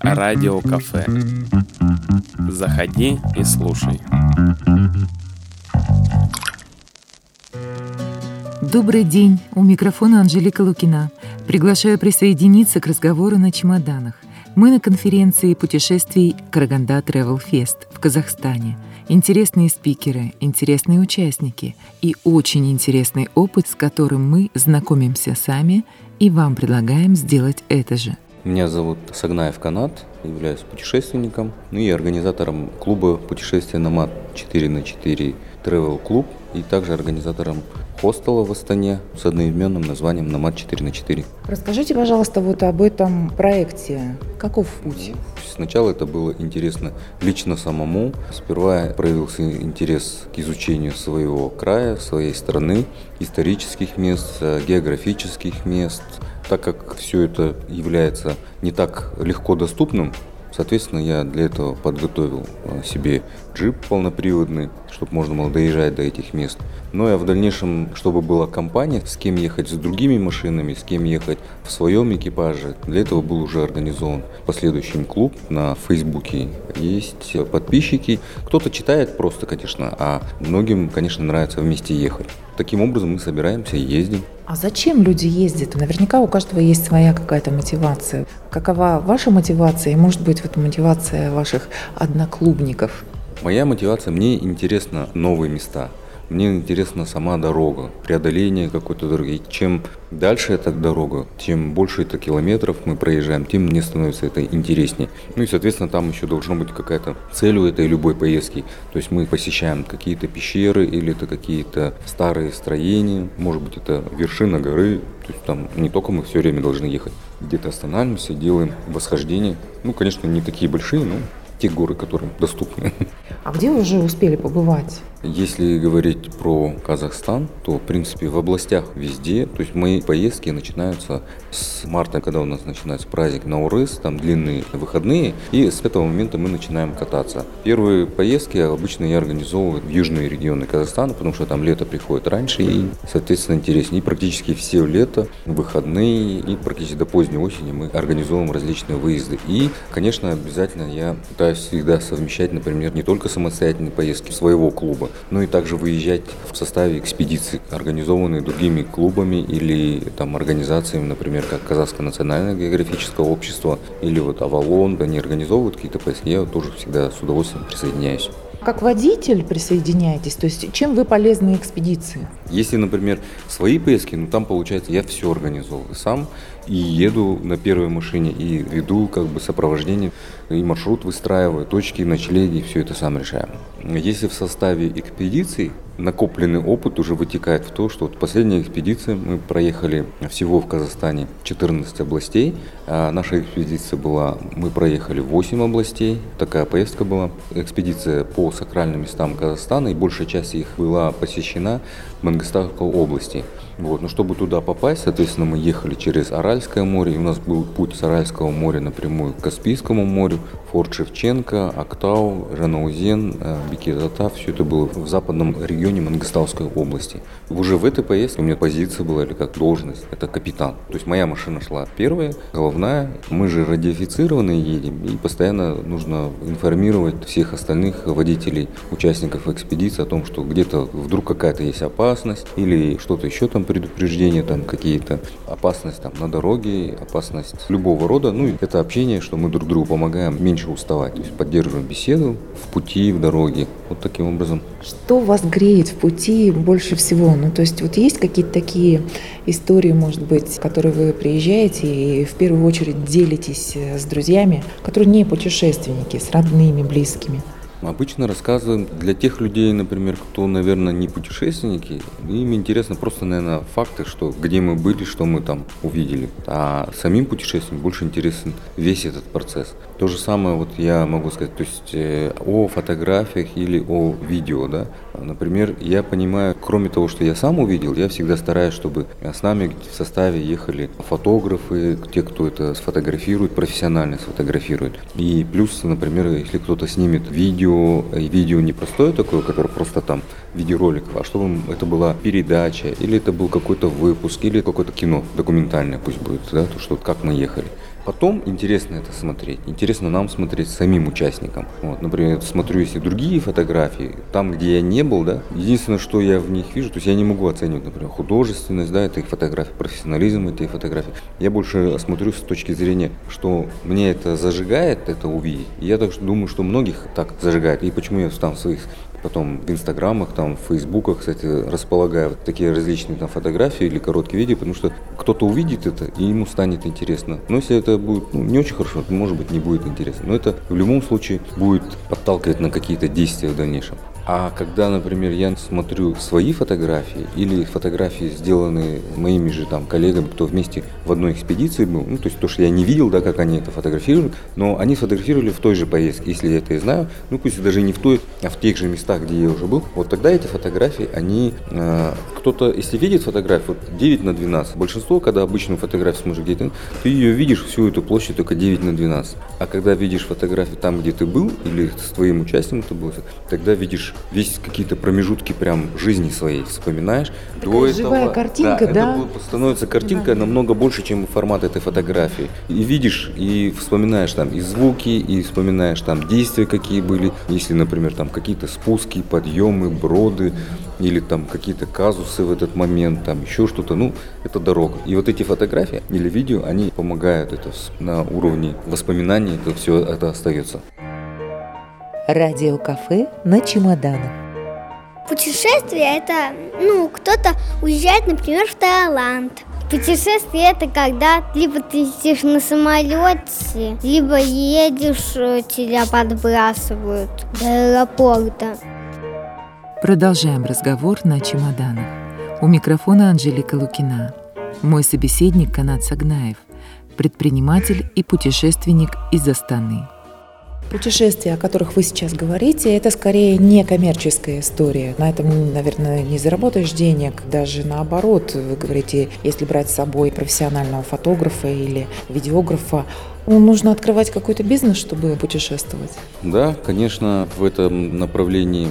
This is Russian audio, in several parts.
Радио кафе. Заходи и слушай. Добрый день. У микрофона Анжелика Лукина. Приглашаю присоединиться к разговору на чемоданах. Мы на конференции путешествий Караганда Travel Fest в Казахстане. Интересные спикеры, интересные участники и очень интересный опыт, с которым мы знакомимся сами и вам предлагаем сделать это же. Меня зовут Сагнаев Канат, являюсь путешественником ну и организатором клуба путешествия «Намат 4 на 4 Travel Club и также организатором хостела в Астане с одноименным названием «Намат 4 на 4». Расскажите, пожалуйста, вот об этом проекте. Каков путь? Сначала это было интересно лично самому. Сперва проявился интерес к изучению своего края, своей страны, исторических мест, географических мест. Так как все это является не так легко доступным, Соответственно, я для этого подготовил э, себе джип полноприводный, чтобы можно было доезжать до этих мест. Но я в дальнейшем, чтобы была компания, с кем ехать с другими машинами, с кем ехать в своем экипаже, для этого был уже организован последующим клуб на Фейсбуке. Есть подписчики. Кто-то читает просто, конечно, а многим, конечно, нравится вместе ехать. Таким образом мы собираемся и ездим. А зачем люди ездят? Наверняка у каждого есть своя какая-то мотивация. Какова ваша мотивация и, может быть, вот мотивация ваших одноклубников? Моя мотивация, мне интересно новые места – мне интересна сама дорога, преодоление какой-то дороги. Чем дальше эта дорога, тем больше это километров мы проезжаем, тем мне становится это интереснее. Ну и, соответственно, там еще должна быть какая-то цель у этой любой поездки. То есть мы посещаем какие-то пещеры или это какие-то старые строения, может быть, это вершина горы. То есть там не только мы все время должны ехать. Где-то останавливаемся, делаем восхождение. Ну, конечно, не такие большие, но те горы, которые доступны. А где вы уже успели побывать? Если говорить про Казахстан, то, в принципе, в областях везде. То есть мои поездки начинаются с марта, когда у нас начинается праздник Наурыз, там длинные выходные, и с этого момента мы начинаем кататься. Первые поездки обычно я организовываю в южные регионы Казахстана, потому что там лето приходит раньше и, соответственно, интереснее. И практически все лето, выходные и практически до поздней осени мы организовываем различные выезды. И, конечно, обязательно я пытаюсь всегда совмещать, например, не только самостоятельные поездки своего клуба, но и также выезжать в составе экспедиций, организованные другими клубами или там организациями, например, как Казахское национальное географическое общество или вот Авалон, они организовывают какие-то поездки, я тоже всегда с удовольствием присоединяюсь. Как водитель присоединяетесь? То есть чем вы полезны экспедиции? Если, например, свои поездки, ну там получается я все организовываю сам и еду на первой машине и веду как бы сопровождение и маршрут выстраиваю, точки, ночлеги, все это сам решаю. Если в составе экспедиции накопленный опыт уже вытекает в то, что вот последняя экспедиция мы проехали всего в Казахстане 14 областей. А наша экспедиция была, мы проехали 8 областей, такая поездка была. Экспедиция по сакральным местам Казахстана, и большая часть их была посещена в Мангостауской области. Вот. Но чтобы туда попасть, соответственно, мы ехали через Аральское море, и у нас был путь с Аральского моря напрямую к Каспийскому морю, Форт Шевченко, Актау, Жанаузен, э, Бикизата, все это было в западном регионе Мангостауской области. Уже в этой поездке у меня позиция была, или как должность, это капитан. То есть моя машина шла первая, головная, мы же радиофицированные едем, и постоянно нужно информировать всех остальных водителей, участников экспедиции о том, что где-то вдруг какая-то есть опасность, или что-то еще там предупреждения, там какие-то опасности там, на дороге, опасность любого рода. Ну, и это общение, что мы друг другу помогаем меньше уставать. То есть поддерживаем беседу в пути, в дороге. Вот таким образом. Что вас греет в пути больше всего? Ну, то есть вот есть какие-то такие истории, может быть, которые вы приезжаете и в первую очередь делитесь с друзьями, которые не путешественники, с родными, близкими? Обычно рассказываем для тех людей, например, кто, наверное, не путешественники, им интересно просто, наверное, факты, что где мы были, что мы там увидели. А самим путешественникам больше интересен весь этот процесс. То же самое вот я могу сказать, то есть э, о фотографиях или о видео, да. Например, я понимаю, кроме того, что я сам увидел, я всегда стараюсь, чтобы с нами в составе ехали фотографы, те, кто это сфотографирует, профессионально сфотографирует. И плюс, например, если кто-то снимет видео, видео, видео не простое такое, которое просто там видеороликов, а чтобы это была передача, или это был какой-то выпуск, или какое-то кино документальное пусть будет, да, то, что как мы ехали. Потом интересно это смотреть. Интересно нам смотреть самим участникам. Вот, например, смотрю, если другие фотографии, там, где я не был, да, единственное, что я в них вижу, то есть я не могу оценивать, например, художественность, да, этой фотографии, профессионализм этой фотографии. Я больше смотрю с точки зрения, что мне это зажигает, это увидеть. И я так думаю, что многих так зажигает. И почему я там в своих потом в инстаграмах, там, в фейсбуках, кстати, располагаю такие различные там фотографии или короткие видео, потому что кто-то увидит это, и ему станет интересно. Но если это будет ну, не очень хорошо, то, может быть, не будет интересно. Но это в любом случае будет подталкивать на какие-то действия в дальнейшем. А когда, например, я смотрю свои фотографии или фотографии, сделанные моими же там коллегами, кто вместе в одной экспедиции был, ну, то есть то, что я не видел, да, как они это фотографировали, но они сфотографировали в той же поездке, если я это и знаю, ну, пусть даже не в той, а в тех же местах, где я уже был, вот тогда эти фотографии, они, э, кто-то, если видит фотографию, вот 9 на 12, большинство, когда обычную фотографию смотришь где-то, ты ее видишь всю эту площадь только 9 на 12, а когда видишь фотографию там, где ты был, или с твоим участием ты был, тогда видишь весь какие-то промежутки прям жизни своей вспоминаешь. Такая До живая этого, картинка, да? да? Это становится картинка да. намного больше, чем формат этой фотографии. И видишь, и вспоминаешь там и звуки, и вспоминаешь там действия, какие были. Если, например, там какие-то спуски, подъемы, броды, или там какие-то казусы в этот момент, там еще что-то, ну, это дорога. И вот эти фотографии или видео, они помогают это на уровне воспоминаний, это все это остается. Радиокафе на чемоданах. Путешествие это, ну, кто-то уезжает, например, в Таиланд. Путешествие это когда либо ты летишь на самолете, либо едешь, э, тебя подбрасывают до аэропорта. Продолжаем разговор на чемоданах. У микрофона Анжелика Лукина. Мой собеседник Канат Сагнаев, предприниматель и путешественник из Астаны. Путешествия, о которых вы сейчас говорите, это скорее не коммерческая история. На этом, наверное, не заработаешь денег. Даже наоборот, вы говорите, если брать с собой профессионального фотографа или видеографа, ну, нужно открывать какой-то бизнес, чтобы путешествовать. Да, конечно, в этом направлении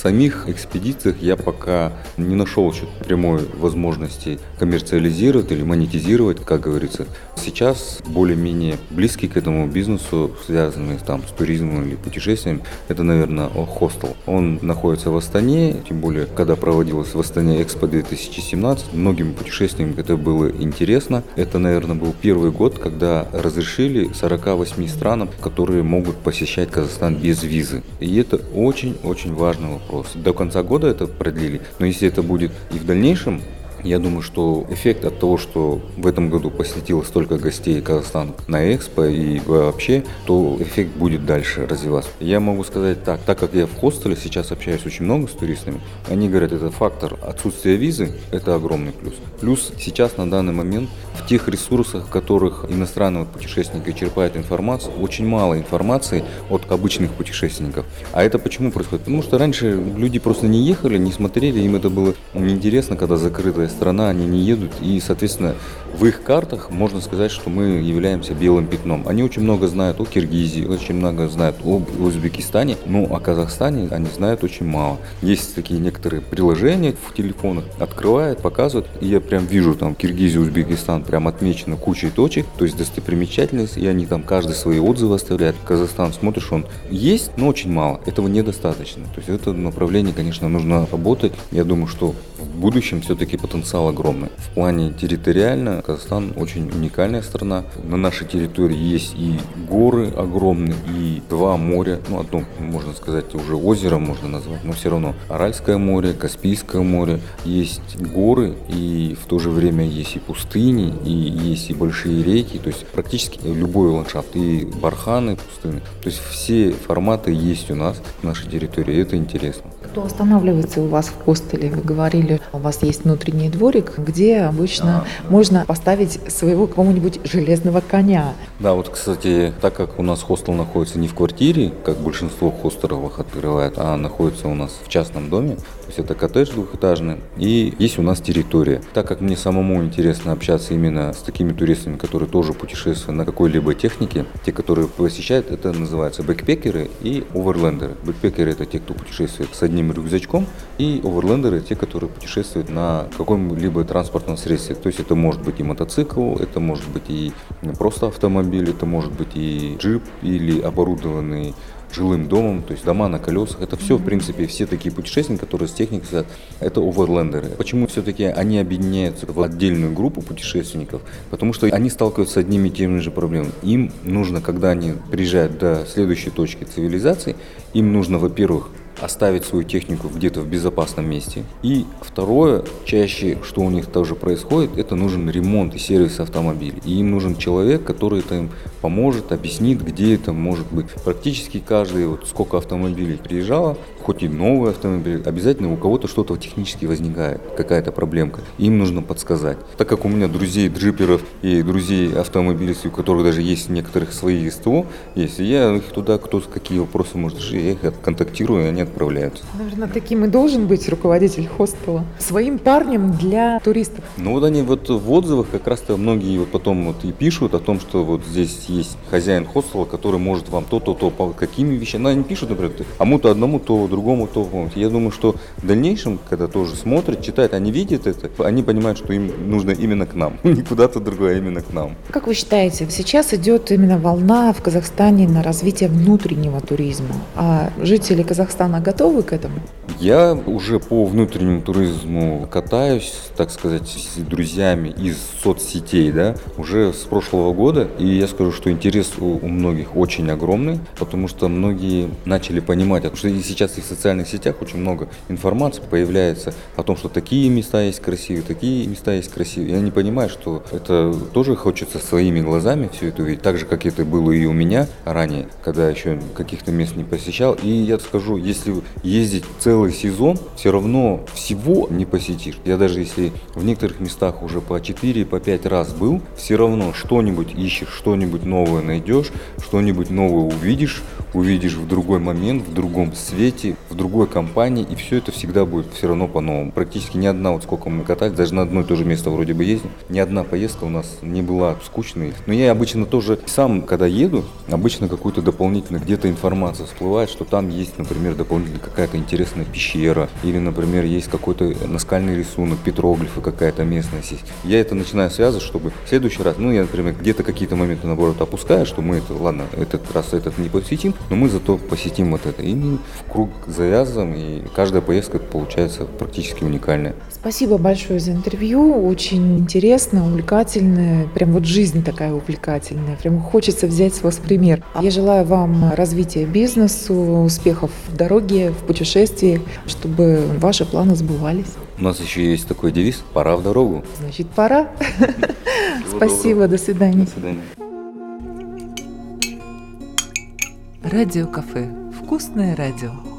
самих экспедициях я пока не нашел еще прямой возможности коммерциализировать или монетизировать, как говорится. Сейчас более-менее близкий к этому бизнесу, связанный там с туризмом или путешествием, это, наверное, хостел. Он находится в Астане, тем более, когда проводилась в Астане Экспо 2017, многим путешественникам это было интересно. Это, наверное, был первый год, когда разрешили 48 странам, которые могут посещать Казахстан без визы. И это очень-очень важный вопрос вопрос. До конца года это продлили, но если это будет и в дальнейшем, я думаю, что эффект от того, что в этом году посетило столько гостей Казахстан на Экспо и вообще, то эффект будет дальше развиваться. Я могу сказать так, так как я в хостеле сейчас общаюсь очень много с туристами, они говорят, это фактор отсутствия визы, это огромный плюс. Плюс сейчас на данный момент в тех ресурсах, в которых иностранные путешественники черпают информацию, очень мало информации от обычных путешественников. А это почему происходит? Потому что раньше люди просто не ехали, не смотрели, им это было неинтересно, когда закрытая страна, они не едут, и, соответственно, в их картах можно сказать, что мы являемся белым пятном. Они очень много знают о Киргизии, очень много знают об Узбекистане, но о Казахстане они знают очень мало. Есть такие некоторые приложения в телефонах, открывают, показывают, и я прям вижу там Киргизию, Узбекистан прям отмечено кучей точек, то есть достопримечательность, и они там каждый свои отзывы оставляют. Казахстан смотришь, он есть, но очень мало. Этого недостаточно. То есть это направление, конечно, нужно работать. Я думаю, что в будущем все-таки потенциал огромный. В плане территориально Казахстан очень уникальная страна. На нашей территории есть и горы огромные, и два моря. Ну, одно, можно сказать, уже озеро можно назвать, но все равно. Аральское море, Каспийское море. Есть горы, и в то же время есть и пустыни, и есть и большие реки. То есть практически любой ландшафт. И барханы, пустыны. То есть все форматы есть у нас на нашей территории. Это интересно. Кто останавливается у вас в хостеле? Вы говорили, у вас есть внутренний дворик, где обычно да. можно поставить своего какого-нибудь железного коня. Да, вот, кстати, так как у нас хостел находится не в квартире, как большинство хостелов открывает, а находится у нас в частном доме, то есть это коттедж двухэтажный, и есть у нас территория. Так как мне самому интересно общаться именно с такими туристами, которые тоже путешествуют на какой-либо технике, те, которые посещают, это называется бэкпекеры и оверлендеры. Бэкпекеры это те, кто путешествует с одним рюкзачком, и оверлендеры те, которые путешествуют на каком-либо транспортном средстве. То есть это может быть и мотоцикл, это может быть и просто автомобиль, это может быть и джип или оборудованный жилым домом, то есть дома на колесах. Это все, в принципе, все такие путешественники, которые с техникой сидят, это оверлендеры. Почему все-таки они объединяются в отдельную группу путешественников? Потому что они сталкиваются с одними и теми же проблемами. Им нужно, когда они приезжают до следующей точки цивилизации, им нужно, во-первых, оставить свою технику где-то в безопасном месте. И второе, чаще, что у них тоже происходит, это нужен ремонт и сервис автомобилей. И им нужен человек, который это им поможет, объяснит, где это может быть. Практически каждый, вот сколько автомобилей приезжало, хоть и новый автомобиль, обязательно у кого-то что-то технически возникает, какая-то проблемка. Им нужно подсказать. Так как у меня друзей джиперов и друзей автомобилистов, у которых даже есть некоторых свои СТО, если я их туда, кто какие вопросы может решить, я их контактирую, и они отправляются. Наверное, таким и должен быть руководитель хостела. Своим парнем для туристов. Ну вот они вот в отзывах как раз-то многие вот потом вот и пишут о том, что вот здесь есть хозяин хостела, который может вам то-то, то, по какими вещами. Ну, они пишут, например, кому-то одному, то другому, то Я думаю, что в дальнейшем, когда тоже смотрят, читают, они видят это, они понимают, что им нужно именно к нам, не куда-то другое, а именно к нам. Как вы считаете, сейчас идет именно волна в Казахстане на развитие внутреннего туризма, а жители Казахстана готовы к этому? Я уже по внутреннему туризму катаюсь, так сказать, с друзьями из соцсетей, да, уже с прошлого года, и я скажу, что интерес у, у многих очень огромный, потому что многие начали понимать, что сейчас и в социальных сетях очень много информации появляется о том, что такие места есть красивые, такие места есть красивые. И они понимают, что это тоже хочется своими глазами все это увидеть, так же, как это было и у меня ранее, когда еще каких-то мест не посещал. И я скажу, если ездить целый сезон, все равно всего не посетишь. Я даже если в некоторых местах уже по 4, по 5 раз был, все равно что-нибудь ищешь, что-нибудь новое найдешь, что-нибудь новое увидишь, увидишь в другой момент, в другом свете, в другой компании, и все это всегда будет все равно по-новому. Практически ни одна, вот сколько мы катались, даже на одно и то же место вроде бы ездим, ни одна поездка у нас не была скучной. Но я обычно тоже сам, когда еду, обычно какую-то дополнительную где-то информация всплывает, что там есть, например, дополнительно какая-то интересная пещера, или, например, есть какой-то наскальный рисунок, петроглифы какая-то местность есть. Я это начинаю связывать, чтобы в следующий раз, ну, я, например, где-то какие-то моменты, наоборот, опускаю, что мы это, ладно, этот раз этот не посетим, но мы зато посетим вот это. И мы в круг завязываем, и каждая поездка получается практически уникальная. Спасибо большое за интервью. Очень интересно, увлекательно. Прям вот жизнь такая увлекательная. Прям хочется взять с вас пример. Я желаю вам развития бизнесу, успехов в дороге, в путешествии, чтобы ваши планы сбывались. У нас еще есть такой девиз «Пора в дорогу». Значит, пора. Спасибо, до свидания. До свидания. Радио кафе. Вкусное радио.